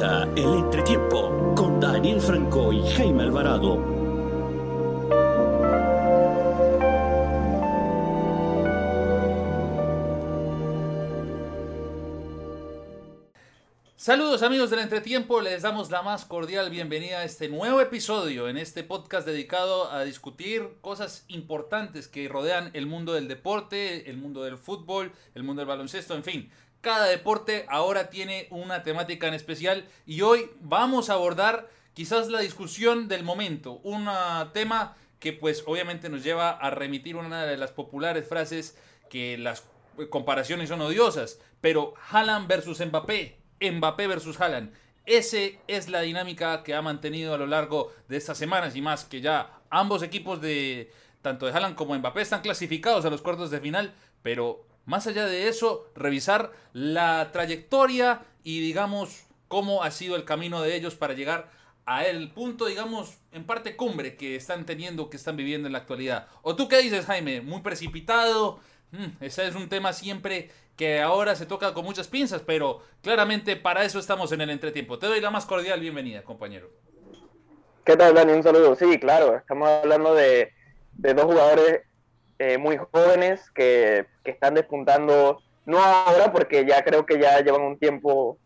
El entretiempo con Daniel Franco y Jaime Alvarado. Saludos amigos del entretiempo, les damos la más cordial bienvenida a este nuevo episodio en este podcast dedicado a discutir cosas importantes que rodean el mundo del deporte, el mundo del fútbol, el mundo del baloncesto, en fin, cada deporte ahora tiene una temática en especial y hoy vamos a abordar quizás la discusión del momento, un tema que pues obviamente nos lleva a remitir una de las populares frases que las comparaciones son odiosas, pero Haaland versus Mbappé, Mbappé versus Haaland. Ese es la dinámica que ha mantenido a lo largo de estas semanas y más que ya ambos equipos de tanto de Haaland como Mbappé están clasificados a los cuartos de final, pero más allá de eso, revisar la trayectoria y digamos cómo ha sido el camino de ellos para llegar a el punto, digamos, en parte cumbre que están teniendo, que están viviendo en la actualidad. ¿O tú qué dices, Jaime? ¿Muy precipitado? Mm, ese es un tema siempre que ahora se toca con muchas pinzas, pero claramente para eso estamos en el entretiempo. Te doy la más cordial bienvenida, compañero. ¿Qué tal, Dani? Un saludo. Sí, claro, estamos hablando de, de dos jugadores eh, muy jóvenes que, que, están despuntando, no ahora porque ya creo que ya llevan un tiempo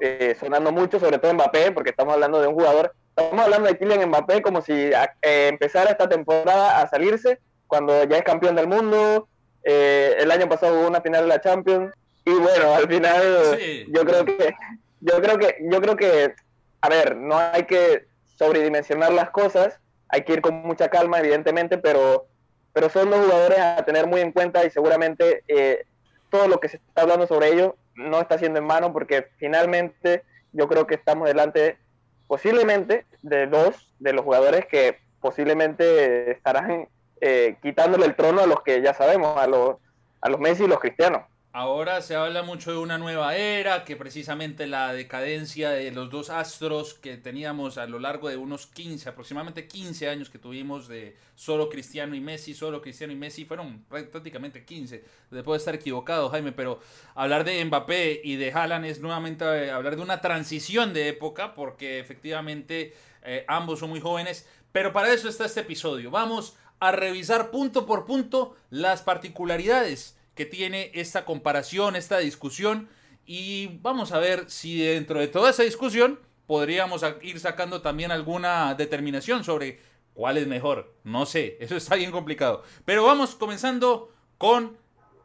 eh, sonando mucho, sobre todo Mbappé, porque estamos hablando de un jugador, estamos hablando de Kylian Mbappé como si eh, empezara esta temporada a salirse cuando ya es campeón del mundo, el año pasado hubo una final de la Champions y bueno, al final yo creo que yo creo que yo creo que a ver, no hay que sobredimensionar las cosas, hay que ir con mucha calma evidentemente, pero pero son dos jugadores a tener muy en cuenta y seguramente eh, todo lo que se está hablando sobre ellos no está siendo en mano porque finalmente yo creo que estamos delante posiblemente de dos de los jugadores que posiblemente estarán eh, quitándole el trono a los que ya sabemos, a los, a los Messi y los Cristianos. Ahora se habla mucho de una nueva era, que precisamente la decadencia de los dos astros que teníamos a lo largo de unos 15, aproximadamente 15 años que tuvimos de solo Cristiano y Messi, solo Cristiano y Messi, fueron prácticamente 15. Puedo estar equivocado, Jaime, pero hablar de Mbappé y de Haaland es nuevamente eh, hablar de una transición de época, porque efectivamente eh, ambos son muy jóvenes, pero para eso está este episodio. Vamos a revisar punto por punto las particularidades que tiene esta comparación, esta discusión. Y vamos a ver si dentro de toda esa discusión podríamos ir sacando también alguna determinación sobre cuál es mejor. No sé, eso está bien complicado. Pero vamos comenzando con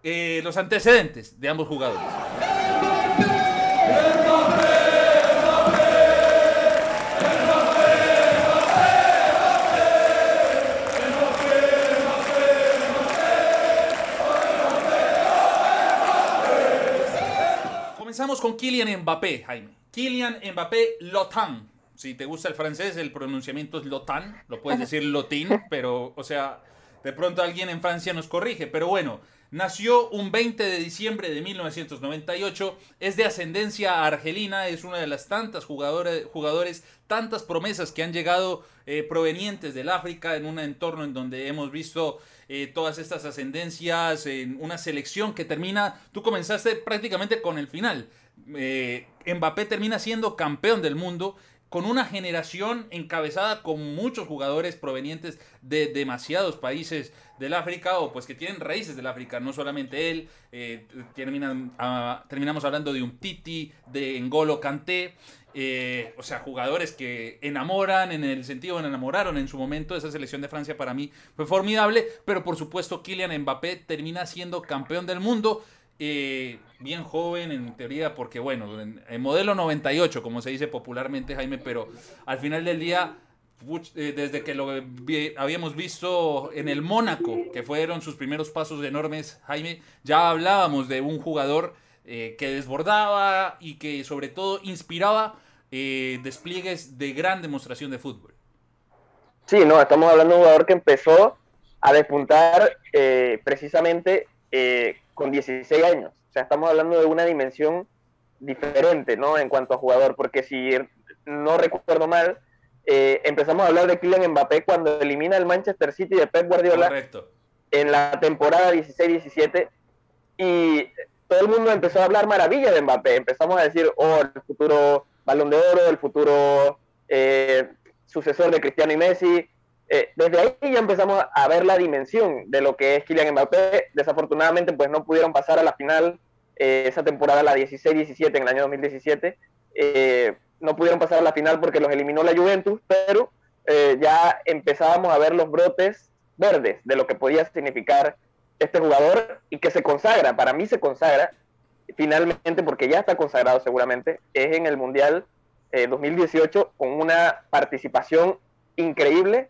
eh, los antecedentes de ambos jugadores. Con Kylian Mbappé, Jaime. Kylian Mbappé Lotan. Si te gusta el francés, el pronunciamiento es Lotan. Lo puedes decir Lotin, pero, o sea, de pronto alguien en Francia nos corrige. Pero bueno, nació un 20 de diciembre de 1998. Es de ascendencia argelina. Es una de las tantas jugadores, jugadores tantas promesas que han llegado eh, provenientes del África en un entorno en donde hemos visto eh, todas estas ascendencias, en una selección que termina, tú comenzaste prácticamente con el final. Eh, Mbappé termina siendo campeón del mundo con una generación encabezada con muchos jugadores provenientes de demasiados países del África o pues que tienen raíces del África, no solamente él, terminan, ah, terminamos hablando de un Titi, de Ngolo Kanté, eh, o sea, jugadores que enamoran en el sentido, enamoraron en su momento. Esa selección de Francia para mí fue formidable, pero por supuesto Kylian Mbappé termina siendo campeón del mundo. Eh, bien joven en teoría, porque bueno, en, modelo 98, como se dice popularmente, Jaime, pero al final del día, eh, desde que lo habíamos visto en el Mónaco, que fueron sus primeros pasos enormes, Jaime, ya hablábamos de un jugador que desbordaba y que sobre todo inspiraba eh, despliegues de gran demostración de fútbol. Sí, no, estamos hablando de un jugador que empezó a despuntar eh, precisamente eh, con 16 años. O sea, estamos hablando de una dimensión diferente, ¿no? En cuanto a jugador, porque si no recuerdo mal, empezamos a hablar de Kylian Mbappé cuando elimina el Manchester City de Pep Guardiola en la temporada 16-17 y todo el mundo empezó a hablar maravilla de Mbappé. Empezamos a decir, oh, el futuro balón de oro, el futuro eh, sucesor de Cristiano y Messi. Eh, desde ahí ya empezamos a ver la dimensión de lo que es Kylian Mbappé. Desafortunadamente, pues no pudieron pasar a la final esa temporada, la 16-17, en el año 2017. no pudieron pasar a la final porque los eliminó la Juventus, pero ya empezábamos a ver los brotes verdes de lo que podía significar este jugador y que se consagra, para mí se consagra finalmente, porque ya está consagrado seguramente, es en el Mundial 2018 eh, con una participación increíble,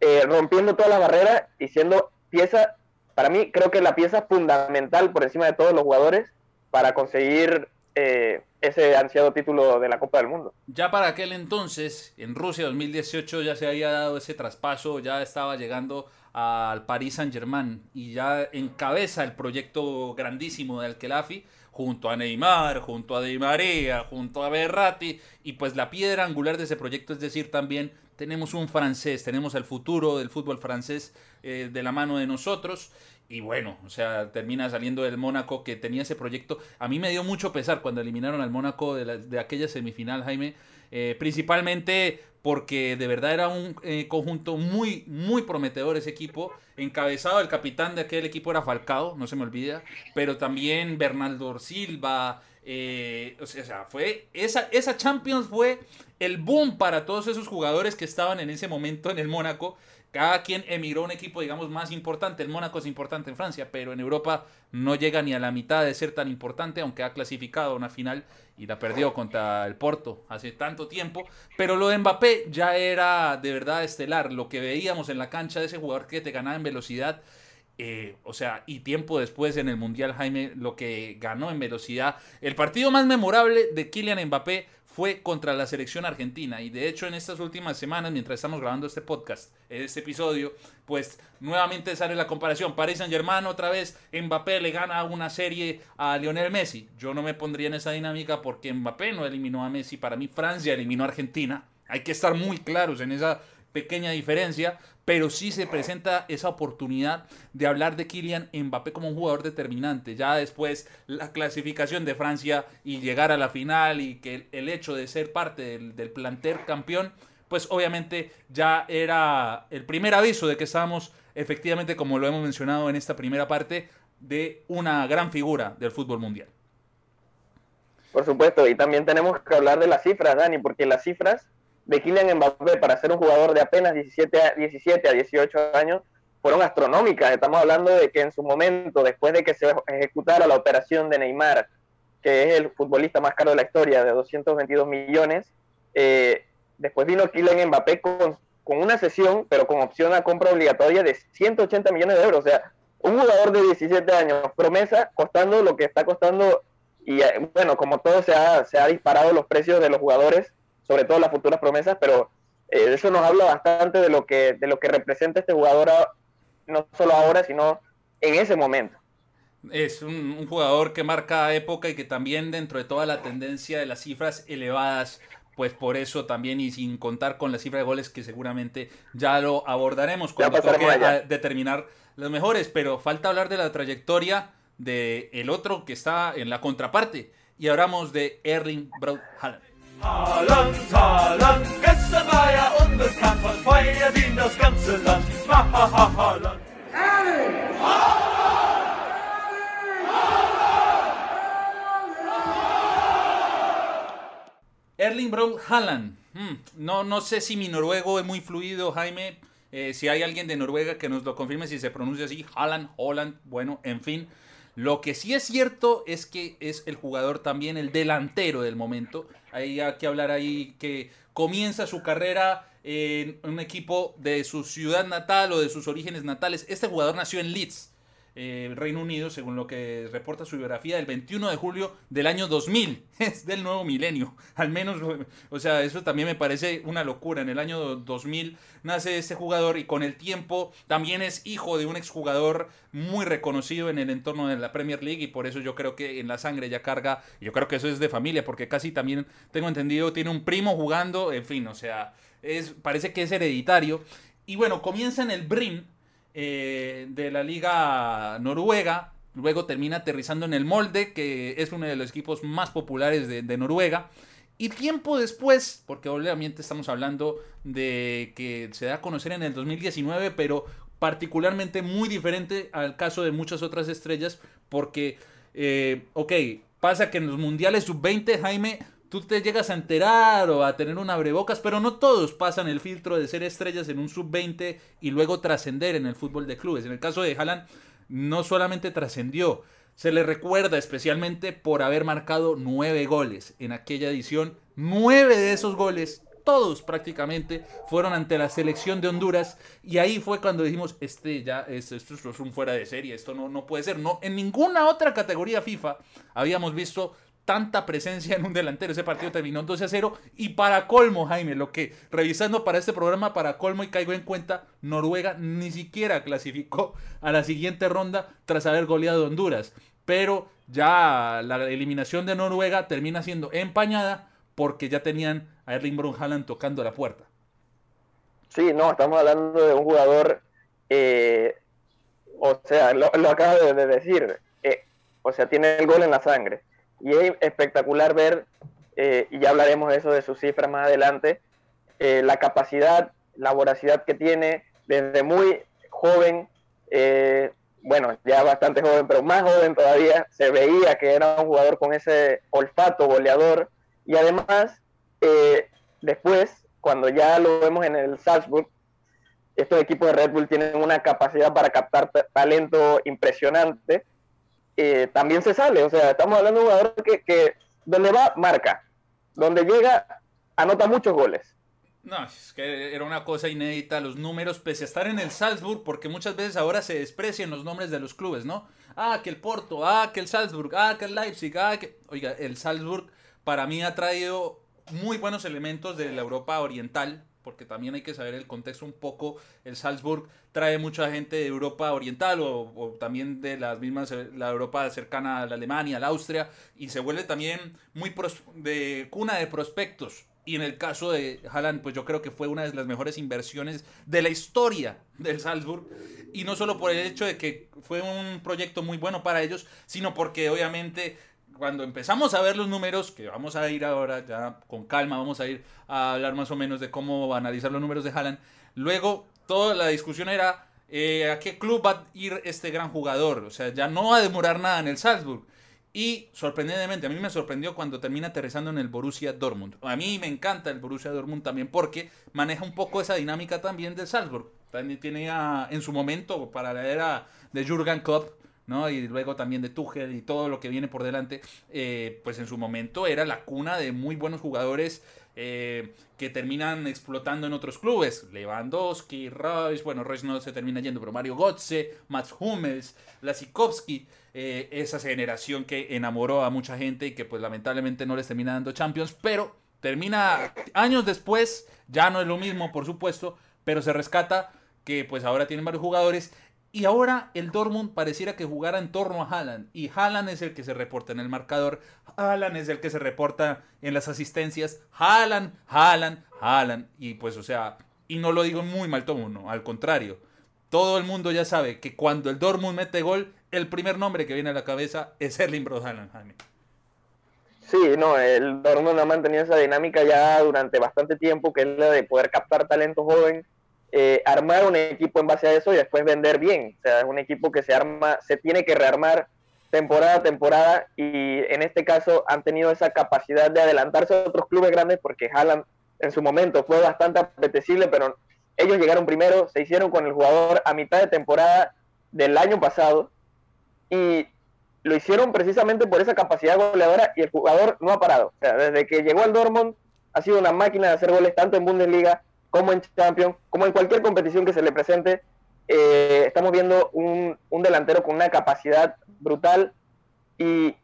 eh, rompiendo todas las barreras y siendo pieza, para mí creo que la pieza fundamental por encima de todos los jugadores para conseguir eh, ese ansiado título de la Copa del Mundo. Ya para aquel entonces, en Rusia 2018, ya se había dado ese traspaso, ya estaba llegando al Paris Saint-Germain y ya encabeza el proyecto grandísimo del Kelafi junto a Neymar, junto a Di María, junto a Berratti y pues la piedra angular de ese proyecto es decir también tenemos un francés, tenemos el futuro del fútbol francés eh, de la mano de nosotros y bueno, o sea, termina saliendo del Mónaco que tenía ese proyecto. A mí me dio mucho pesar cuando eliminaron al Mónaco de, de aquella semifinal, Jaime, eh, principalmente porque de verdad era un eh, conjunto muy, muy prometedor ese equipo. Encabezado, el capitán de aquel equipo era Falcao, no se me olvida, pero también Bernardo Silva. Eh, o sea, fue esa, esa Champions fue el boom para todos esos jugadores que estaban en ese momento en el Mónaco cada quien emigró a un equipo, digamos, más importante. El Mónaco es importante en Francia, pero en Europa no llega ni a la mitad de ser tan importante, aunque ha clasificado a una final y la perdió contra el Porto hace tanto tiempo. Pero lo de Mbappé ya era de verdad estelar. Lo que veíamos en la cancha de ese jugador que te ganaba en velocidad. Eh, o sea, y tiempo después en el Mundial, Jaime, lo que ganó en velocidad. El partido más memorable de Kylian Mbappé fue contra la selección argentina. Y de hecho en estas últimas semanas, mientras estamos grabando este podcast, este episodio, pues nuevamente sale la comparación. Paris Saint Germain otra vez, Mbappé le gana una serie a Lionel Messi. Yo no me pondría en esa dinámica porque Mbappé no eliminó a Messi. Para mí Francia eliminó a Argentina. Hay que estar muy claros en esa pequeña diferencia, pero sí se presenta esa oportunidad de hablar de Kylian Mbappé como un jugador determinante. Ya después la clasificación de Francia y llegar a la final y que el, hecho de ser parte del, del plantel campeón, pues obviamente ya era el primer aviso de que estábamos efectivamente, como lo hemos mencionado en esta primera parte, de una gran figura del fútbol mundial. Por supuesto, y también tenemos que hablar de las cifras, Dani, porque las cifras de Kylian Mbappé para ser un jugador de apenas 17 a, 17 a 18 años fueron astronómicas. Estamos hablando de que en su momento, después de que se ejecutara la operación de Neymar, que es el futbolista más caro de la historia, de 222 millones, eh, después vino Kylian Mbappé con, con una sesión, pero con opción a compra obligatoria de 180 millones de euros. O sea, un jugador de 17 años, promesa, costando lo que está costando, y eh, bueno, como todo se ha, se ha disparado los precios de los jugadores sobre todo las futuras promesas, pero eh, eso nos habla bastante de lo que, de lo que representa este jugador, no solo ahora, sino en ese momento. Es un, jugador que marca época y que también dentro de toda la tendencia de las cifras elevadas, pues por eso también y sin contar con la cifra de goles que seguramente ya lo abordaremos cuando toque determinar los mejores, pero falta hablar de la trayectoria de el otro que está en la contraparte y hablamos de Erling Braut Haaland. Haaland, Haaland, gestern war er unbekannt, von Feuer wie das ganze Land. Haaland. Erling Braut Haaland. Hmm, no, no sé si mi noruego es muy fluido, Jaime. Eh, si hay alguien de Noruega que nos lo confirme si se pronuncia así, Haaland, Holland, bueno, en fin. Lo que sí es cierto es que es el jugador también el delantero del momento. Hay que hablar ahí que comienza su carrera en un equipo de su ciudad natal o de sus orígenes natales. Este jugador nació en Leeds, eh, Reino Unido, según lo que reporta su biografía, el 21 de julio del año 2000. Es del nuevo milenio. Al menos, o sea, eso también me parece una locura. En el año 2000 nace este jugador y con el tiempo también es hijo de un exjugador muy reconocido en el entorno de la Premier League y por eso yo creo que en la sangre ya carga. Yo creo que eso es de familia porque casi también tengo entendido tiene un primo jugando. En fin, o sea, es, parece que es hereditario. Y bueno, comienza en el Brim eh, de la liga noruega. Luego termina aterrizando en el Molde, que es uno de los equipos más populares de, Noruega. Y tiempo después, porque obviamente estamos hablando de que se da a conocer en el 2019, pero particularmente muy diferente al caso de muchas otras estrellas, porque, eh, ok, pasa que en los mundiales sub-20, Jaime, tú te llegas a enterar o a tener un abrebocas, pero no todos pasan el filtro de ser estrellas en un sub-20 y luego trascender en el fútbol de clubes. En el caso de Haaland, no solamente trascendió, se le recuerda especialmente por haber marcado nueve goles en aquella edición. Nueve de esos goles, todos prácticamente, fueron ante la selección de Honduras. Y ahí fue cuando dijimos, este ya, esto, esto es un fuera de serie, esto no, no puede ser. No, en ninguna otra categoría FIFA habíamos visto tanta presencia en un delantero. Ese partido terminó 12 a 0. Y para colmo, Jaime, lo que revisando para este programa, para colmo y caigo en cuenta, Noruega ni siquiera clasificó a la siguiente ronda tras haber goleado Honduras. Pero ya la eliminación de Noruega termina siendo empañada porque ya tenían a Erling Braun Haaland tocando la puerta. Sí, no, estamos hablando de un jugador, eh, o sea, lo, acaba de, decir, eh, o sea, tiene el gol en la sangre y es espectacular ver, eh, y ya hablaremos de eso, de sus cifras más adelante, eh, la capacidad, la voracidad que tiene desde muy joven, eh, bueno, ya bastante joven, pero más joven todavía, se veía que era un jugador con ese olfato goleador, y además, después, cuando ya lo vemos en el Salzburg, estos equipos de Red Bull tienen una capacidad para captar talento impresionante, eh, también se sale. O sea, estamos hablando de un jugador que, que donde va, marca. Donde llega, anota muchos goles. No, es que era una cosa inédita, los números, pese a estar en el Salzburg, porque muchas veces ahora se desprecian los nombres de los clubes, ¿no? Ah, que el Porto, ah, que el Salzburg, ah, que el Leipzig, ah, que... Oiga, el Salzburg para mí ha traído muy buenos elementos de la Europa oriental, porque también hay que saber el contexto un poco. El Salzburg trae mucha gente de Europa Oriental o, también de las mismas, eh, la Europa cercana a la Alemania, a la Austria, y se vuelve también muy de cuna de prospectos. Y en el caso de Haaland, pues yo creo que fue una de las mejores inversiones de la historia del Salzburg. Y no solo por el hecho de que fue un proyecto muy bueno para ellos, sino porque obviamente cuando empezamos a ver los números, que vamos a ir ahora ya con calma, vamos a ir a hablar más o menos de cómo analizar los números de Haaland, luego toda la discusión era eh, a qué club va a ir este gran jugador, o sea, ya no va a demorar nada en el Salzburg. Y sorprendentemente, a mí me sorprendió cuando termina aterrizando en el Borussia Dortmund. A mí me encanta el Borussia Dortmund también porque maneja un poco esa dinámica también del Salzburg. También tiene en su momento, para la era de Jurgen Klopp, ¿no? Y luego también de Tuchel y todo lo que viene por delante, eh, pues en su momento era la cuna de muy buenos jugadores eh, que terminan explotando en otros clubes. Lewandowski, Reus, bueno, Reus no se termina yendo, pero Mario Götze, Mats Hummels, Lasikowski, eh, esa generación que enamoró a mucha gente y que pues lamentablemente no les termina dando Champions, pero termina años después, ya no es lo mismo, por supuesto, pero se rescata que pues ahora tienen varios jugadores y ahora el Dortmund pareciera que jugara en torno a Haaland. Y Haaland es el que se reporta en el marcador. Haaland es el que se reporta en las asistencias. Haaland, Haaland, Haaland. Y pues, o sea, y no lo digo muy mal tono, no, al contrario. Todo el mundo ya sabe que cuando el Dortmund mete gol, el primer nombre que viene a la cabeza es Erling Bro Haaland, Jaime. Sí, no, el Dortmund ha mantenido esa dinámica ya durante bastante tiempo, que es la de poder captar talento joven eh, armar un equipo en base a eso y después vender bien. O sea, es un equipo que se arma, se tiene que rearmar temporada a temporada y en este caso han tenido esa capacidad de adelantarse a otros clubes grandes porque Haaland en su momento fue bastante apetecible, pero ellos llegaron primero, se hicieron con el jugador a mitad de temporada del año pasado y lo hicieron precisamente por esa capacidad goleadora y el jugador no ha parado. O sea, desde que llegó al Dortmund ha sido una máquina de hacer goles tanto en Bundesliga como en Champions, como en cualquier competición que se le presente, eh, estamos viendo un, delantero con una capacidad brutal y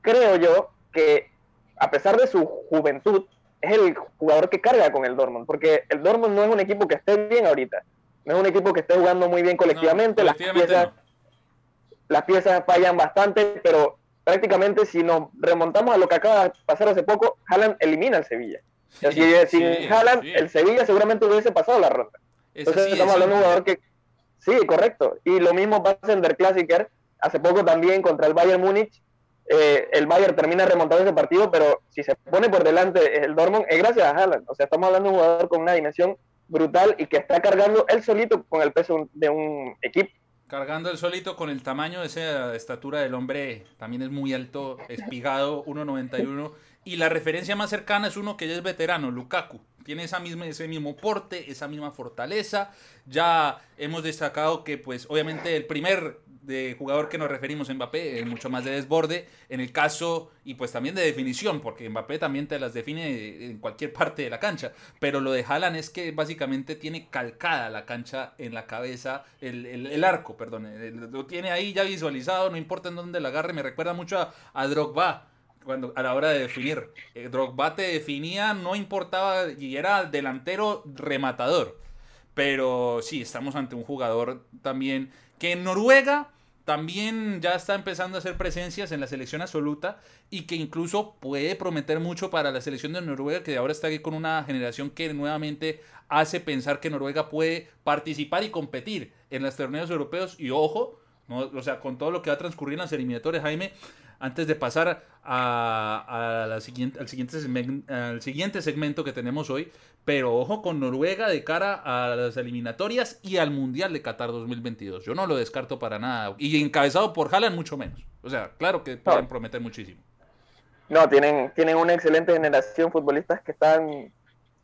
creo yo que a pesar de su juventud, es el jugador que carga con el Dortmund, porque el Dortmund no es un equipo que esté bien ahorita, no es un equipo que esté jugando muy bien colectivamente, las, piezas, las piezas fallan bastante, pero prácticamente si nos remontamos a lo que acaba de pasar hace poco, Haaland elimina al Sevilla. Si sin el Sevilla seguramente hubiese pasado la ronda. Entonces estamos hablando de un jugador que... Sí, correcto. Y lo mismo pasa en Der Klassiker. Hace poco también contra el Bayern Múnich. eh, el Bayern termina remontando ese partido, pero si se pone por delante el Dortmund es gracias a Haaland. O sea, estamos hablando de un jugador con una dimensión brutal y que está cargando él solito con el peso de un equipo. Cargando él solito con el tamaño de esa estatura del hombre, también es muy alto, espigado, 1.91. Y la referencia más cercana es uno que ya es veterano, Lukaku. Tiene esa misma, ese mismo porte, esa misma fortaleza. Ya hemos destacado que, pues, obviamente el primer de jugador que nos referimos, Mbappé, es mucho más de desborde, en el caso, y pues también de definición, porque Mbappé también te las define en cualquier parte de la cancha, pero lo de Haaland es que básicamente tiene calcada la cancha en la cabeza, el, el, arco, perdón, lo tiene ahí ya visualizado, no importa en dónde la agarre, me recuerda mucho a, a Drogba, cuando, a la hora de definir. Eh, Drogba te definía, no importaba, y era delantero rematador. Pero sí, estamos ante un jugador también que en Noruega también ya está empezando a hacer presencias en la selección absoluta y que incluso puede prometer mucho para la selección de Noruega, que ahora está aquí con una generación que nuevamente hace pensar que Noruega puede participar y competir en los torneos europeos. Y ojo, o sea, con todo lo que va a transcurrir en las eliminatorias, Jaime, antes de pasar a, la siguiente, al, siguiente segmento, al siguiente segmento que tenemos hoy, pero ojo con Noruega de cara a las eliminatorias y al Mundial de Qatar 2022. Yo no lo descarto para nada. Y encabezado por Haaland mucho menos. O sea, claro que pueden prometer muchísimo. No, tienen, tienen una excelente generación futbolistas que están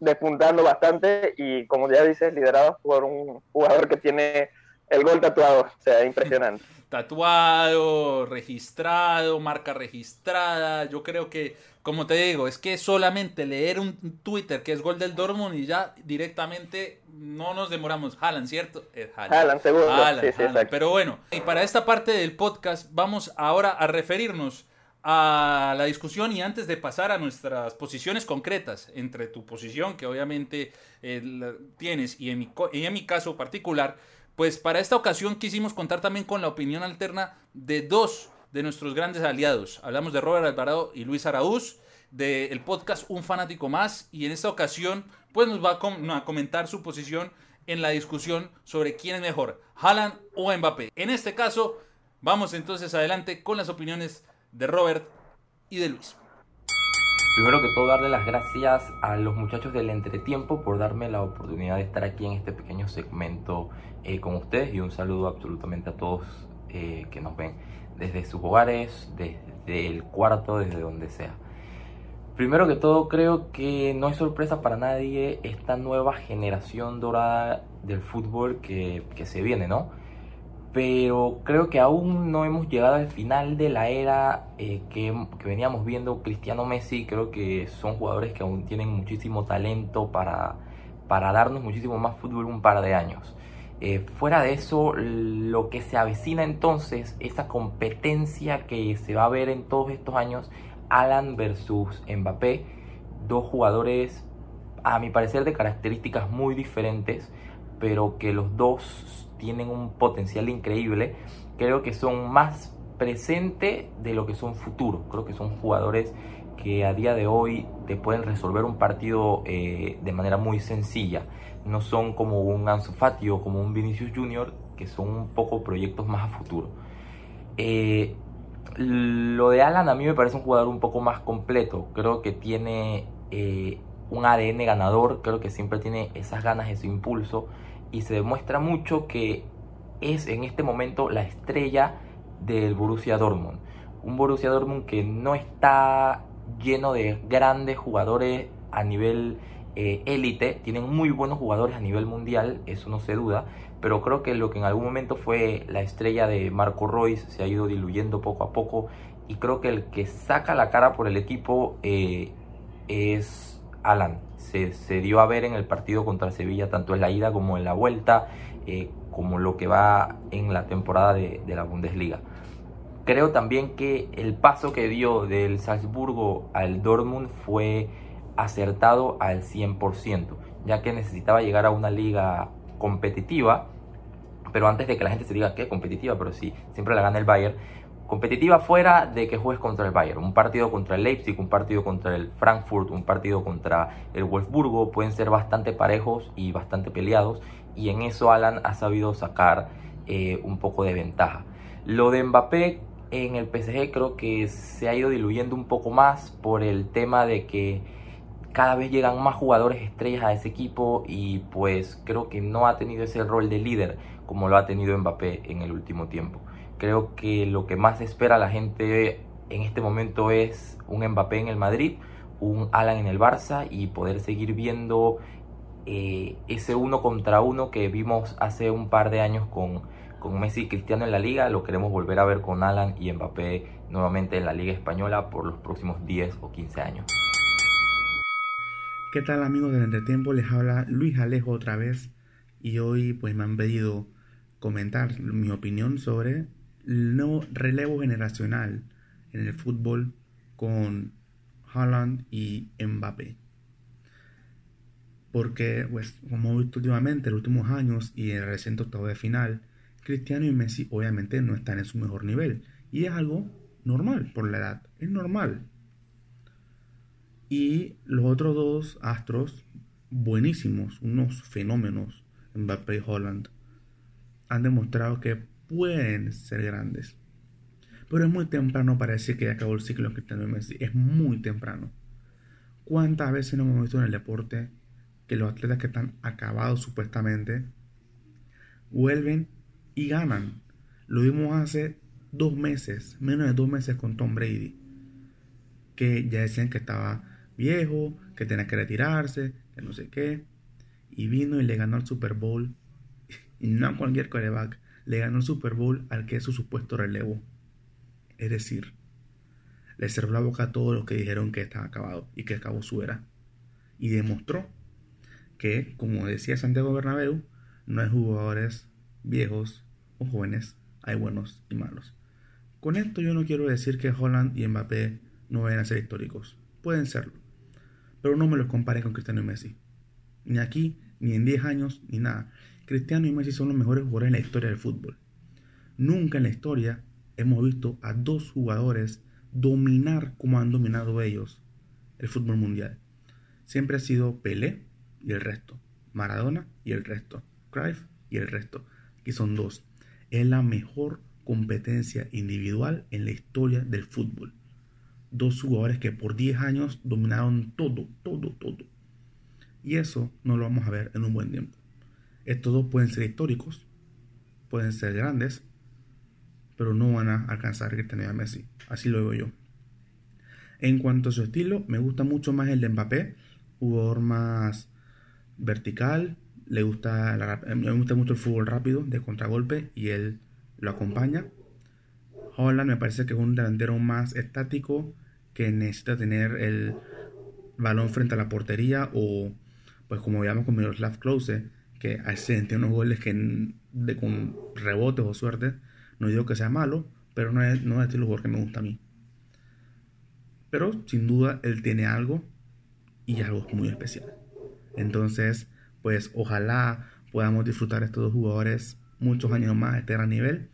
despuntando bastante y como ya dices, liderados por un jugador que tiene el gol tatuado. O sea, impresionante. tatuado, registrado, marca registrada. Yo creo que, como te digo, es que solamente leer un Twitter que es gol del Dortmund y ya directamente no nos demoramos. Haaland, ¿cierto? Es Haaland. seguro. Pero bueno, y para esta parte del podcast vamos ahora a referirnos a la discusión y antes de pasar a nuestras posiciones concretas entre tu posición que obviamente eh, tienes y en mi, y en mi caso particular, pues para esta ocasión quisimos contar también con la opinión alterna de dos de nuestros grandes aliados. Hablamos de Robert Alvarado y Luis Araúz, del podcast Un Fanático Más, y en esta ocasión pues nos va a, comentar su posición en la discusión sobre quién es mejor, Haaland o Mbappé. En este caso, vamos entonces adelante con las opiniones de Robert y de Luis. Primero que todo, darle las gracias a los muchachos del entretiempo por darme la oportunidad de estar aquí en este pequeño segmento eh, con ustedes y un saludo absolutamente a todos eh, que nos ven desde sus hogares, desde el cuarto, desde donde sea. Primero que todo, creo que no es sorpresa para nadie esta nueva generación dorada del fútbol que, que se viene, ¿no? Pero creo que aún no hemos llegado al final de la era eh, que, veníamos viendo Cristiano Messi. Creo que son jugadores que aún tienen muchísimo talento para, para darnos muchísimo más fútbol un par de años. Eh, fuera de eso, lo que se avecina entonces, esa competencia que se va a ver en todos estos años, Alan versus Mbappé, dos jugadores a mi parecer de características muy diferentes, pero que los dos tienen un potencial increíble. Creo que son más presente de lo que son futuro. Creo que son jugadores que a día de hoy te pueden resolver un partido eh, de manera muy sencilla. No son como un Ansu Fati o como un Vinicius Junior, que son un poco proyectos más a futuro. Eh, lo de Alan a mí me parece un jugador un poco más completo. Creo que tiene eh, un ADN ganador, creo que siempre tiene esas ganas, ese impulso y se demuestra mucho que es en este momento la estrella del Borussia Dortmund. Un Borussia Dortmund que no está lleno de grandes jugadores a nivel eh, élite, tienen muy buenos jugadores a nivel mundial, eso no se duda, pero creo que lo que en algún momento fue la estrella de Marco Royce se ha ido diluyendo poco a poco. Y creo que el que saca la cara por el equipo eh, es Alan se, dio a ver en el partido contra Sevilla, tanto en la ida como en la vuelta, eh, como lo que va en la temporada de, la Bundesliga. Creo también que el paso que dio del Salzburgo al Dortmund fue acertado al 100%, ya que necesitaba llegar a una liga competitiva, pero antes de que la gente se diga que competitiva, pero sí, siempre la gana el Bayern, competitiva fuera de que juegues contra el Bayern. Un partido contra el Leipzig, un partido contra el Frankfurt, un partido contra el Wolfsburgo pueden ser bastante parejos y bastante peleados y en eso Alan ha sabido sacar eh, un poco de ventaja. Lo de Mbappé, en el PSG creo que se ha ido diluyendo un poco más por el tema de que cada vez llegan más jugadores estrellas a ese equipo y pues creo que no ha tenido ese rol de líder como lo ha tenido Mbappé en el último tiempo. Creo que lo que más espera la gente en este momento es un Mbappé en el Madrid, un Alan en el Barça y poder seguir viendo eh, ese uno contra uno que vimos hace un par de años con, con Messi y Cristiano en la liga, lo queremos volver a ver con Alan y Mbappé nuevamente en la liga española por los próximos 10 o 15 años. ¿Qué tal amigos del entretiempo? Les habla Luis Alejo otra vez y hoy pues me han pedido comentar mi opinión sobre el nuevo relevo generacional en el fútbol con Haaland y Mbappé. Porque, pues, como visto últimamente, en los últimos años y en el reciente octavo de final, Cristiano y Messi obviamente no están en su mejor nivel. Y es algo normal por la edad. Es normal. Y los otros dos astros, buenísimos, unos fenómenos, Mbappé y Holland, han demostrado que pueden ser grandes. Pero es muy temprano para decir que ya acabó el ciclo en Cristiano Messi. Es muy temprano. ¿Cuántas veces no hemos visto en el deporte que los atletas que están acabados supuestamente vuelven y ganan? Lo vimos hace dos meses, menos de dos meses con Tom Brady, que ya decían que estaba viejo, que tenía que retirarse, que no sé qué, y vino y le ganó el Super Bowl, y no cualquier coreback, le ganó el Super Bowl al que es su supuesto relevo. Es decir, le cerró la boca a todos los que dijeron que estaba acabado y que acabó su era. Y demostró que, como decía Santiago Bernabéu, no hay jugadores viejos o jóvenes, hay buenos y malos. Con esto yo no quiero decir que Holland y Mbappé no vayan a ser históricos. Pueden serlo. Pero no me los compare con Cristiano y Messi. Ni aquí, ni en 10 años, ni nada. Cristiano y Messi son los mejores jugadores en la historia del fútbol. Nunca en la historia hemos visto a dos jugadores dominar como han dominado ellos el fútbol mundial. Siempre ha sido Pelé y el resto, Maradona y el resto, Cruyff y el resto. Aquí son dos. Es la mejor competencia individual en la historia del fútbol. Dos jugadores que por 10 años dominaron todo, todo, todo. Y eso no lo vamos a ver en un buen tiempo. Estos dos pueden ser históricos, pueden ser grandes, pero no van a alcanzar a Cristiano y Messi. Así lo veo yo. En cuanto a su estilo, me gusta mucho más el de Mbappé, jugador más vertical, le gusta, me gusta mucho el fútbol rápido de contragolpe y él lo acompaña. Holland me parece que es un delantero más estático que necesita tener el balón frente a la portería o pues como veíamos con Miroslav Klose que hace unos goles que de, con rebotes o suerte no digo que sea malo, pero no es, no es el estilo jugador que me gusta a mí. Pero sin duda él tiene algo y algo muy especial. Entonces, pues ojalá podamos disfrutar estos dos jugadores muchos años más a este gran nivel.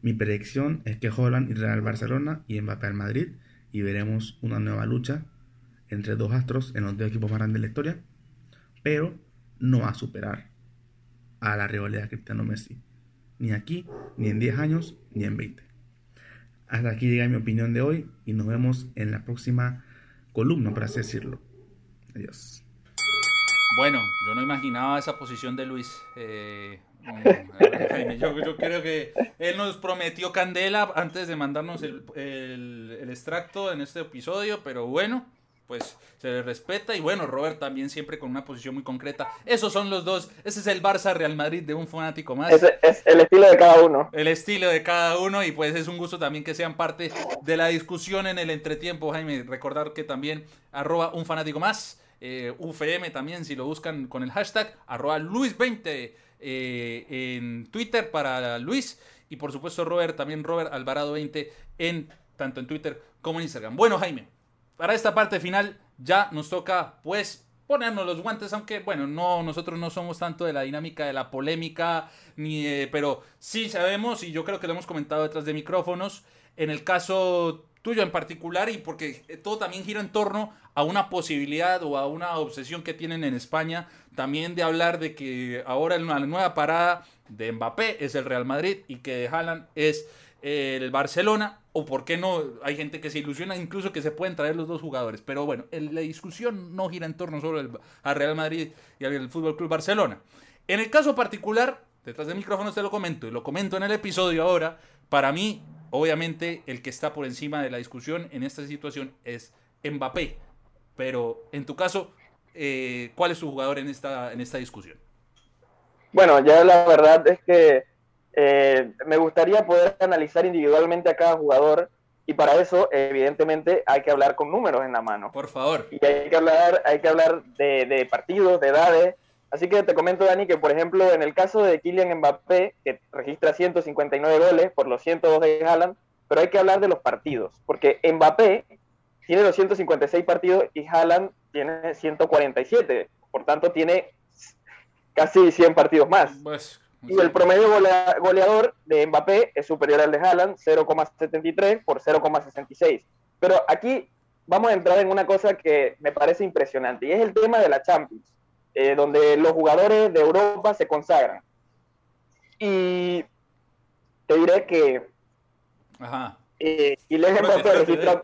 Mi predicción es que Holland irá al Barcelona y Mbappé al Madrid y veremos una nueva lucha entre dos astros en los dos equipos más grandes de la historia, pero no va a superar a la rivalidad Cristiano-Messi ni aquí, ni en 10 años, ni en 20. Hasta aquí llega mi opinión de hoy y nos vemos en la próxima columna, para así decirlo. Adiós. Bueno, yo no imaginaba esa posición de Luis. Eh, mm, yo, creo que él nos prometió candela antes de mandarnos el, el extracto en este episodio, pero bueno, pues se le respeta. Y bueno, Robert también siempre con una posición muy concreta. Esos son los dos. Ese es el Barça Real Madrid de un fanático más. es el estilo de cada uno. El estilo de cada uno. Y pues es un gusto también que sean parte de la discusión en el entretiempo, Jaime. Recordar que también arroba un fanático más. Eh, UFM también, si lo buscan con el hashtag, arroba Luis20 eh, en Twitter para Luis. Y por supuesto, Robert, también Robert Alvarado20 en tanto en Twitter como en Instagram. Bueno, Jaime, para esta parte final ya nos toca pues ponernos los guantes, aunque bueno, no, nosotros no somos tanto de la dinámica de la polémica, ni pero sí sabemos, y yo creo que lo hemos comentado detrás de micrófonos, en el caso tuyo en particular, y porque todo también gira en torno a una posibilidad o a una obsesión que tienen en España, también de hablar de que ahora la nueva parada de Mbappé es el Real Madrid y que de Haaland es el Barcelona, o por qué no, hay gente que se ilusiona incluso que se pueden traer los dos jugadores. Pero bueno, la discusión no gira en torno solo al, Real Madrid y al Fútbol Club Barcelona. En el caso particular, detrás del micrófono te lo comento, y lo comento en el episodio ahora, para mí, obviamente, el que está por encima de la discusión en esta situación es Mbappé. Pero en tu caso, eh, ¿cuál es tu jugador en esta, en esta discusión? Bueno, ya la verdad es que eh, me gustaría poder analizar individualmente a cada jugador y para eso, evidentemente, hay que hablar con números en la mano. Por favor. Y hay que hablar, hay que hablar de, partidos, de edades. Así que te comento, Dani, que por ejemplo, en el caso de Kylian Mbappé, que registra 159 goles por los 102 de Haaland, pero hay que hablar de los partidos, porque Mbappé tiene 256 partidos y Haaland tiene 147. Por tanto, tiene casi 100 partidos más. Pues, y el promedio goleador de Mbappé es superior al de Haaland, 0,73 por 0,66. Pero aquí vamos a entrar en una cosa que me parece impresionante, y es el tema de la Champions, eh, donde los jugadores de Europa se consagran. Y te diré que Ajá. Eh, Mbappé registra,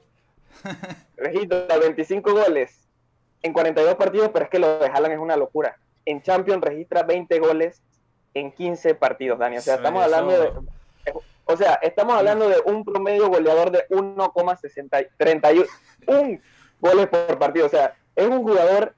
registra 25 goles en 42 partidos, pero es que lo de Haaland es una locura. En Champions registra 20 goles en 15 partidos, Dani. O sea, estamos hablando de. O sea, estamos hablando de un promedio goleador de 1,31 goles por partido. O sea, es un jugador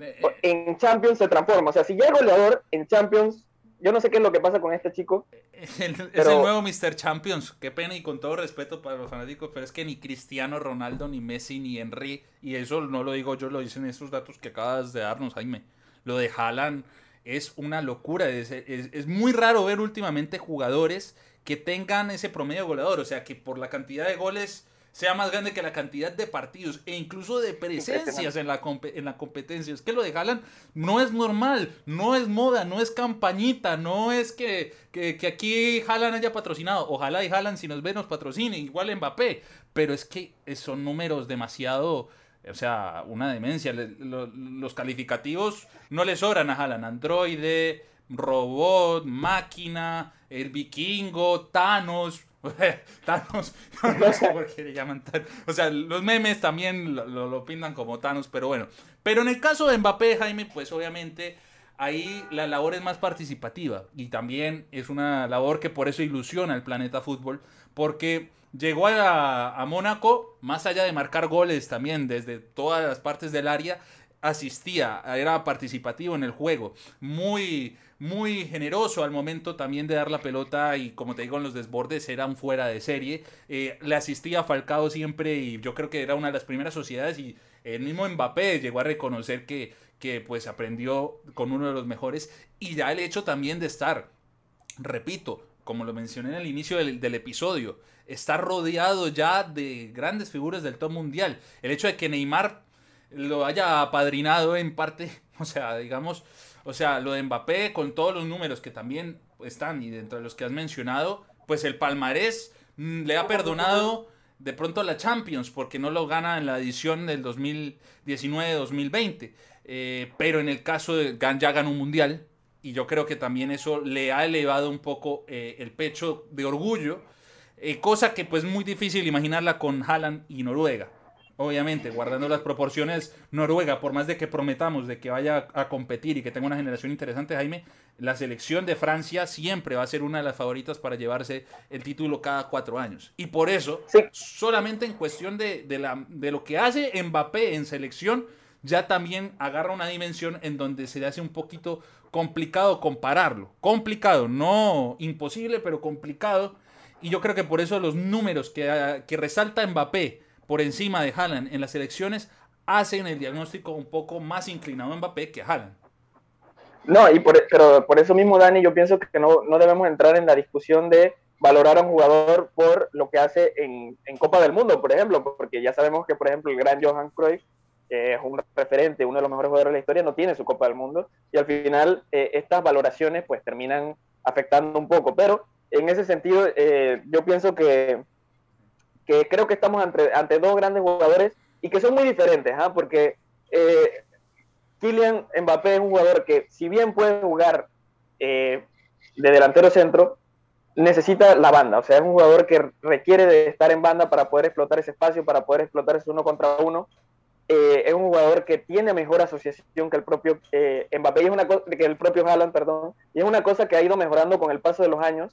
eh, en Champions se transforma. O sea, si ya es goleador en Champions, yo no sé qué es lo que pasa con este chico. Es el, nuevo Mr. Champions. Qué pena y con todo respeto para los fanáticos, pero es que ni Cristiano Ronaldo, ni Messi, ni Henry, y eso no lo digo yo, lo dicen estos datos que acabas de darnos, Jaime. Lo de Haaland es una locura. Es, muy raro ver últimamente jugadores que tengan ese promedio goleador. O sea, que por la cantidad de goles sea más grande que la cantidad de partidos e incluso de presencias en la, en la competencia. Es que lo de Haaland no es normal, no es moda, no es campañita, no es que, que, que aquí Haaland haya patrocinado. Ojalá y Haaland si nos ve nos patrocine, igual Mbappé. Pero es que son números demasiado o sea, una demencia. los calificativos no le sobran a Haaland. Androide, robot, máquina, el vikingo, Thanos. Thanos, no sé por qué le llaman Thanos. O sea, los memes también lo, lo, pintan como Thanos, pero bueno. Pero en el caso de Mbappé, Jaime, pues obviamente ahí la labor es más participativa. Y también es una labor que por eso ilusiona al planeta fútbol. Porque Llegó a, Mónaco, más allá de marcar goles también desde todas las partes del área, asistía, era participativo en el juego, muy, muy generoso al momento también de dar la pelota y como te digo en los desbordes era un fuera de serie, eh, le asistía a Falcao siempre y yo creo que era una de las primeras sociedades y el mismo Mbappé llegó a reconocer que, que pues aprendió con uno de los mejores. Y ya el hecho también de estar, repito, como lo mencioné en el inicio del, episodio, está rodeado ya de grandes figuras del top mundial. El hecho de que Neymar lo haya apadrinado en parte, o sea, digamos, o sea, lo de Mbappé con todos los números que también están y dentro de los que has mencionado, pues el palmarés mm, le ha perdonado de pronto la Champions porque no lo gana en la edición del 2019-2020. Eh, pero en el caso de ya ganó un mundial, y yo creo que también eso le ha elevado un poco eh, el pecho de orgullo, eh, cosa que pues es muy difícil imaginarla con Haaland y Noruega. Obviamente, guardando las proporciones, Noruega, por más de que prometamos de que vaya a competir y que tenga una generación interesante, Jaime, la selección de Francia siempre va a ser una de las favoritas para llevarse el título cada cuatro años. Y por eso, solamente en cuestión de, la, de lo que hace Mbappé en selección, ya también agarra una dimensión en donde se le hace un poquito complicado compararlo. Complicado, no imposible, pero complicado. Y yo creo que por eso los números que, que resalta Mbappé por encima de Haaland en las elecciones hacen el diagnóstico un poco más inclinado a Mbappé que a Haaland. No, y por, pero por eso mismo, Dani, yo pienso que no, no debemos entrar en la discusión de valorar a un jugador por lo que hace en, en, Copa del Mundo, por ejemplo, porque ya sabemos que, por ejemplo, el gran Johan Cruyff que es un referente, uno de los mejores jugadores de la historia, no tiene su Copa del Mundo y al final eh, estas valoraciones pues terminan afectando un poco, pero en ese sentido eh, yo pienso que, que creo que estamos ante, ante dos grandes jugadores y que son muy diferentes, ¿ah? porque eh, Kylian Mbappé es un jugador que si bien puede jugar de delantero centro, necesita la banda, o sea, es un jugador que requiere de estar en banda para poder explotar ese espacio, para poder explotar ese uno contra uno. Eh, es un jugador que tiene mejor asociación que el propio eh, Mbappé y es una que el propio Haaland, perdón, y es una cosa que ha ido mejorando con el paso de los años.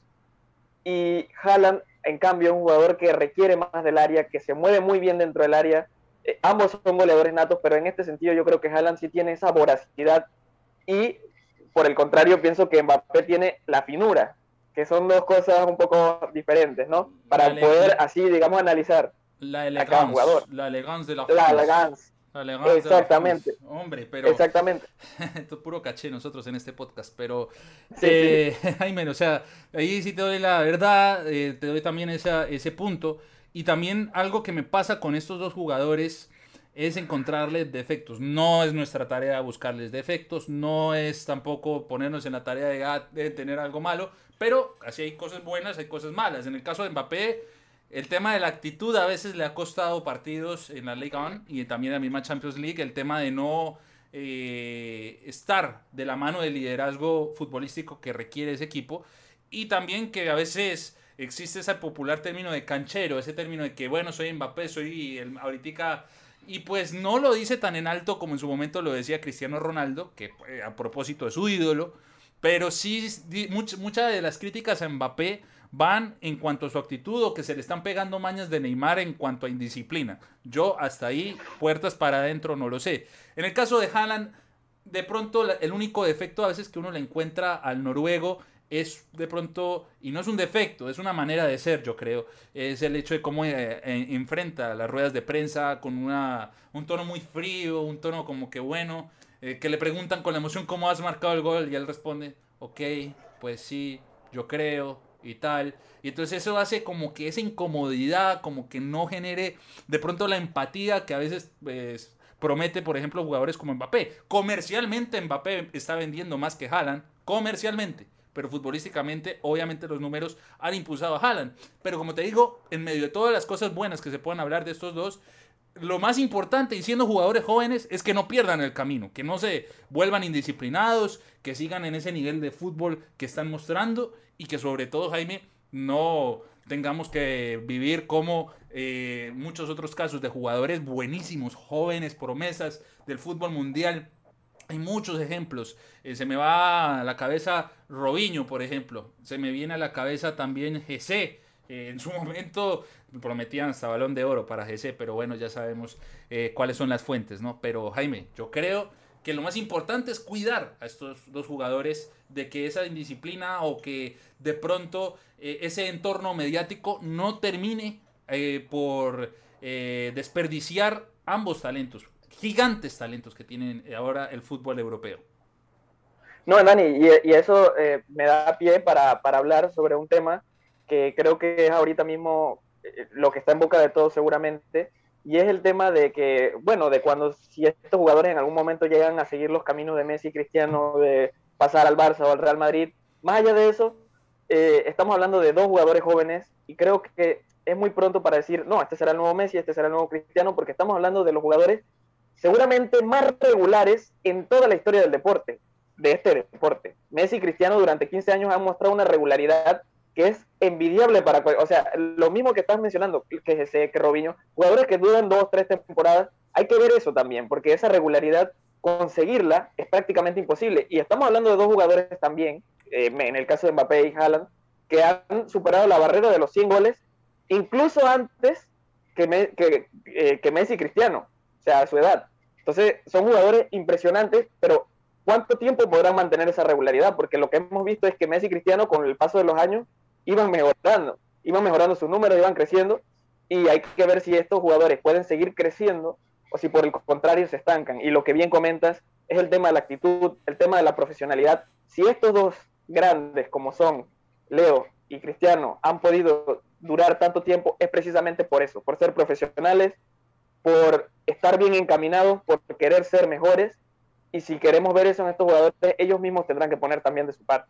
Y Haaland, en cambio, es un jugador que requiere más del área, que se mueve muy bien dentro del área. Eh, ambos son goleadores natos, pero en este sentido yo creo que Haaland sí tiene esa voracidad y por el contrario pienso que Mbappé tiene la finura, que son dos cosas un poco diferentes, ¿no? Para poder así, digamos, analizar la elegancia, la elegancia de la La elegancia. La Exactamente. Hombre, pero. Exactamente. Esto es puro caché nosotros en este podcast, pero. Sí, eh, o sea, ahí sí te doy la verdad, eh, te doy también esa, ese punto. Y también algo que me pasa con estos dos jugadores es encontrarles defectos. No es nuestra tarea buscarles defectos, no es tampoco ponernos en la tarea de, ah, de tener algo malo, pero así hay cosas buenas, hay cosas malas. En el caso de Mbappé, el tema de la actitud a veces le ha costado partidos en la Liga One y también en la misma Champions League. El tema de no eh, estar de la mano del liderazgo futbolístico que requiere ese equipo. Y también que a veces existe ese popular término de canchero, ese término de que, bueno, soy Mbappé, soy el, ahorita... Y pues no lo dice tan en alto como en su momento lo decía Cristiano Ronaldo, que eh, a propósito de su ídolo, pero sí, muchas de las críticas a Mbappé van en cuanto a su actitud o que se le están pegando mañas de Neymar en cuanto a indisciplina. Yo hasta ahí, puertas para adentro, no lo sé. En el caso de Haaland, de pronto el único defecto a veces que uno le encuentra al noruego es de pronto, y no es un defecto, es una manera de ser, yo creo, es el hecho de cómo eh, eh, enfrenta las ruedas de prensa con una, un tono muy frío, un tono como que bueno, eh, que le preguntan con la emoción cómo has marcado el gol y él responde, ok, pues sí, yo creo y tal. Y entonces eso hace como que esa incomodidad, como que no genere de pronto la empatía que a veces pues, promete, por ejemplo, jugadores como Mbappé. Comercialmente Mbappé está vendiendo más que Haaland, comercialmente. Pero futbolísticamente, obviamente los números han impulsado a Haaland. Pero como te digo, en medio de todas las cosas buenas que se puedan hablar de estos dos, lo más importante, y siendo jugadores jóvenes, es que no pierdan el camino, que no se vuelvan indisciplinados, que sigan en ese nivel de fútbol que están mostrando y que sobre todo, Jaime, no tengamos que vivir como eh, muchos otros casos de jugadores buenísimos, jóvenes, promesas del fútbol mundial. Hay muchos ejemplos. Eh, se me va a la cabeza Robinho, por ejemplo. Se me viene a la cabeza también GC en su momento prometían hasta balón de oro para GC, pero bueno, ya sabemos eh, cuáles son las fuentes, ¿no? Pero Jaime, yo creo que lo más importante es cuidar a estos dos jugadores de que esa indisciplina o que de pronto eh, ese entorno mediático no termine eh, por desperdiciar ambos talentos, gigantes talentos que tienen ahora el fútbol europeo. No, Dani, y, eso me da pie para hablar sobre un tema que creo que es ahorita mismo eh, lo que está en boca de todos seguramente, y es el tema de que, bueno, de cuando si estos jugadores en algún momento llegan a seguir los caminos de Messi y Cristiano, de pasar al Barça o al Real Madrid, más allá de eso, eh, estamos hablando de dos jugadores jóvenes y creo que es muy pronto para decir, no, este será el nuevo Messi, este será el nuevo Cristiano, porque estamos hablando de los jugadores seguramente más regulares en toda la historia del deporte, de este deporte. Messi y Cristiano durante 15 años han mostrado una regularidad que es envidiable para, o sea, lo mismo que estás mencionando, que ese que Robinho, jugadores que duran dos, tres temporadas, hay que ver eso también, porque esa regularidad, conseguirla es prácticamente imposible. Y estamos hablando de dos jugadores también, eh, en el caso de Mbappé y Haaland, que han superado la barrera de los 100 goles, incluso antes que, que, eh, que Messi y Cristiano, o sea, a su edad. Entonces, son jugadores impresionantes, pero ¿cuánto tiempo podrán mantener esa regularidad? Porque lo que hemos visto es que Messi y Cristiano, con el paso de los años, iban mejorando, iban mejorando sus números, iban creciendo, y hay que ver si estos jugadores pueden seguir creciendo o si por el contrario se estancan. Y lo que bien comentas es el tema de la actitud, el tema de la profesionalidad. Si estos dos grandes como son Leo y Cristiano han podido durar tanto tiempo, es precisamente por eso, por ser profesionales, por estar bien encaminados, por querer ser mejores. Y si queremos ver eso en estos jugadores, ellos mismos tendrán que poner también de su parte.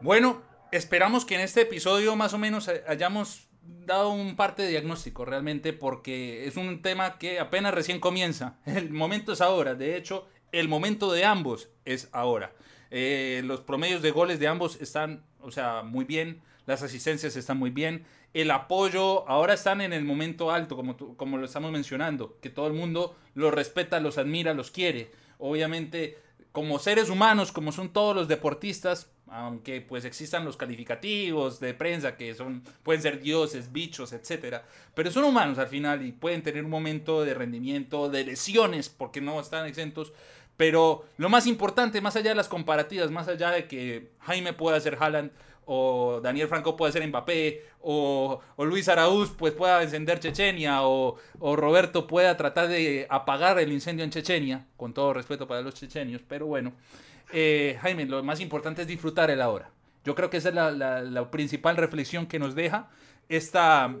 Bueno, esperamos que en este episodio más o menos hayamos dado un parte de diagnóstico realmente porque es un tema que apenas recién comienza. El momento es ahora. De hecho, el momento de ambos es ahora. Eh, los promedios de goles de ambos están o sea, muy bien, las asistencias están muy bien, el apoyo, ahora están en el momento alto, como, como lo estamos mencionando, que todo el mundo los respeta, los admira, los quiere. Obviamente, como seres humanos, como son todos los deportistas, aunque pues existan los calificativos de prensa que son pueden ser dioses, bichos, etcétera, pero son humanos al final y pueden tener un momento de rendimiento, de lesiones, porque no están exentos, pero lo más importante, más allá de las comparativas, más allá de que Jaime pueda ser Haaland o Daniel Franco puede ser Mbappé, o, Luis Araúz pues pueda encender Chechenia, o, Roberto pueda tratar de apagar el incendio en Chechenia, con todo respeto para los chechenios, pero bueno, eh, Jaime, lo más importante es disfrutar el ahora. Yo creo que esa es la, principal reflexión que nos deja esta,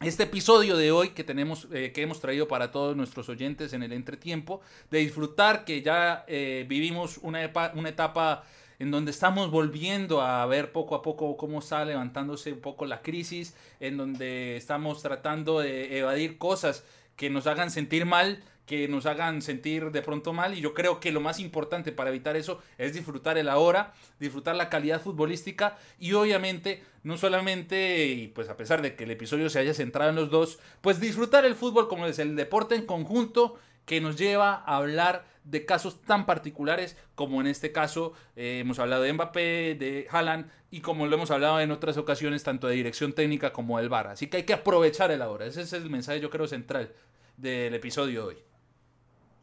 este episodio de hoy que tenemos eh, que hemos traído para todos nuestros oyentes en el entretiempo de disfrutar que ya eh, vivimos una, una etapa en donde estamos volviendo a ver poco a poco cómo está levantándose un poco la crisis, en donde estamos tratando de evadir cosas que nos hagan sentir mal, que nos hagan sentir de pronto mal y yo creo que lo más importante para evitar eso es disfrutar el ahora, disfrutar la calidad futbolística y obviamente no solamente, y pues a pesar de que el episodio se haya centrado en los dos, pues disfrutar el fútbol como es el deporte en conjunto que nos lleva a hablar de casos tan particulares como en este caso eh, hemos hablado de Mbappé, de Haaland y como lo hemos hablado en otras ocasiones tanto de dirección técnica como del VAR. Así que hay que aprovechar el ahora. Ese es el mensaje yo creo central del episodio de hoy.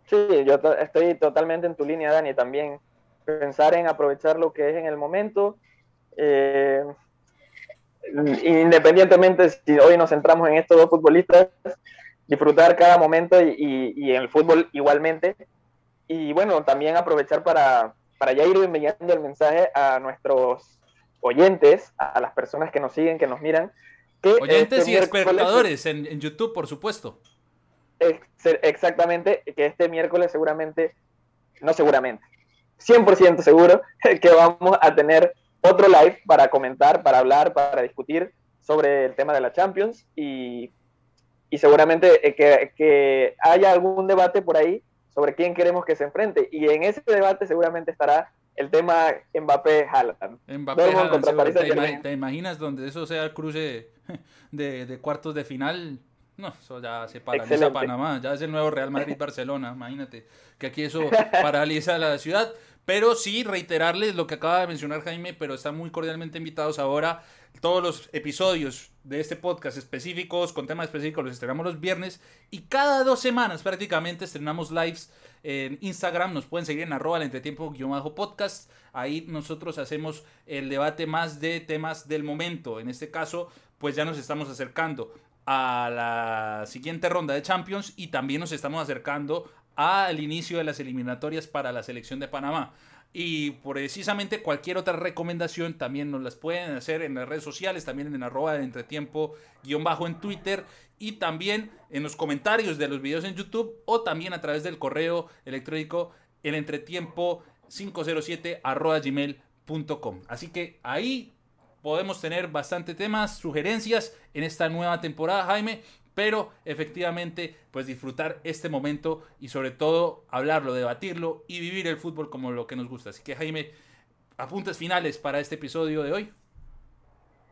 Sí, yo estoy totalmente en tu línea, Dani, también pensar en aprovechar lo que es en el momento. Eh, independientemente si hoy nos centramos en estos dos futbolistas, disfrutar cada momento y, y, en el fútbol igualmente. Y bueno, también aprovechar para, para ya ir enviando el mensaje a nuestros oyentes, a las personas que nos siguen, que nos miran. Que oyentes este y espectadores en, en, YouTube, por supuesto. Exactamente, que este miércoles seguramente, no seguramente, 100% seguro que vamos a tener otro live para comentar, para hablar, para discutir sobre el tema de la Champions y y seguramente eh, que, que, haya algún debate por ahí sobre quién queremos que se enfrente. Y en ese debate seguramente estará el tema Mbappé-Haaland. Mbappé ¿Te, imaginas donde eso sea el cruce de, de cuartos de final? No, eso ya se paraliza Panamá, ya es el nuevo Real Madrid-Barcelona, imagínate, que aquí eso paraliza la ciudad. Pero sí, reiterarles lo que acaba de mencionar Jaime, pero están muy cordialmente invitados ahora todos los episodios de este podcast específicos, con temas específicos, los estrenamos los viernes. Y cada dos semanas prácticamente estrenamos lives en Instagram. Nos pueden seguir en arroba el entretiempo-podcast. Ahí nosotros hacemos el debate más de temas del momento. En este caso, pues ya nos estamos acercando a la siguiente ronda de Champions y también nos estamos acercando al inicio de las eliminatorias para la selección de Panamá. Y precisamente cualquier otra recomendación también nos las pueden hacer en las redes sociales, también en arroba de entretiempo guion bajo en Twitter y también en los comentarios de los videos en YouTube o también a través del correo electrónico el entretiempo 507 arroba gmail.com. Así que ahí podemos tener bastante temas, sugerencias en esta nueva temporada, Jaime pero efectivamente pues disfrutar este momento y sobre todo hablarlo, debatirlo y vivir el fútbol como lo que nos gusta. Así que Jaime, apuntes finales para este episodio de hoy.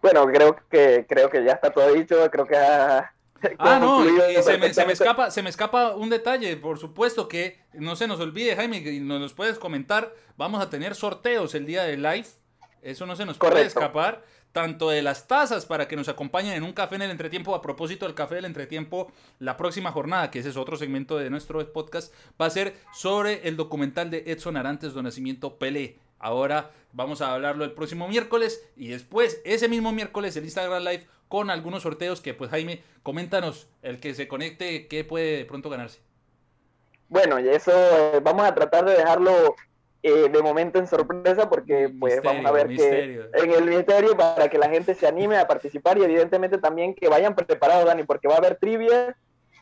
Bueno, creo que creo que ya está todo dicho, creo que Ah, no, se, me, escapa, se me escapa un detalle, por supuesto que no se nos olvide, Jaime, y nos puedes comentar, vamos a tener sorteos el día de live, eso no se nos puede escapar tanto de las tazas para que nos acompañen en un café en el entretiempo. A propósito del café del entretiempo, la próxima jornada, que ese es otro segmento de nuestro podcast, va a ser sobre el documental de Edson Arantes de Nacimiento Pelé. Ahora vamos a hablarlo el próximo miércoles y después, ese mismo miércoles, el Instagram Live con algunos sorteos que, pues Jaime, coméntanos, el que se conecte, ¿qué puede de pronto ganarse? Bueno, y eso eh, vamos a tratar de dejarlo eh, de momento en sorpresa porque pues vamos a ver que en el misterio para que la gente se anime a participar y evidentemente también que vayan preparados, Dani, porque va a haber trivia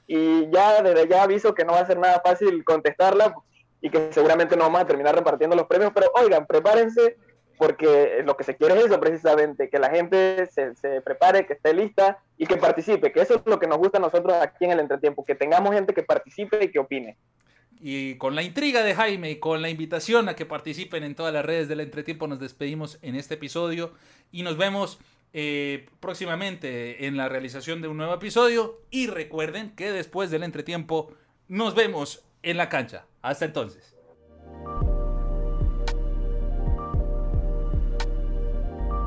y ya desde ya aviso que no va a ser nada fácil contestarla y que seguramente no vamos a terminar repartiendo los premios, pero oigan, prepárense porque lo que se quiere es eso precisamente, que la gente se, se, prepare, que esté lista y que participe, que eso es lo que nos gusta a nosotros aquí en el entretiempo, que tengamos gente que participe y que opine Y con la intriga de Jaime y con la invitación a que participen en todas las redes del entretiempo, nos despedimos en este episodio y nos vemos eh, próximamente en la realización de un nuevo episodio. Y recuerden que después del entretiempo nos vemos en la cancha. Hasta entonces.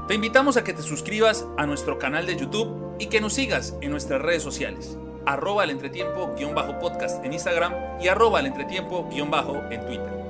Te invitamos a que te suscribas a nuestro canal de YouTube y que nos sigas en nuestras redes sociales. Arroba el entretiempo-podcast en Instagram y arroba el entretiempo-en Twitter.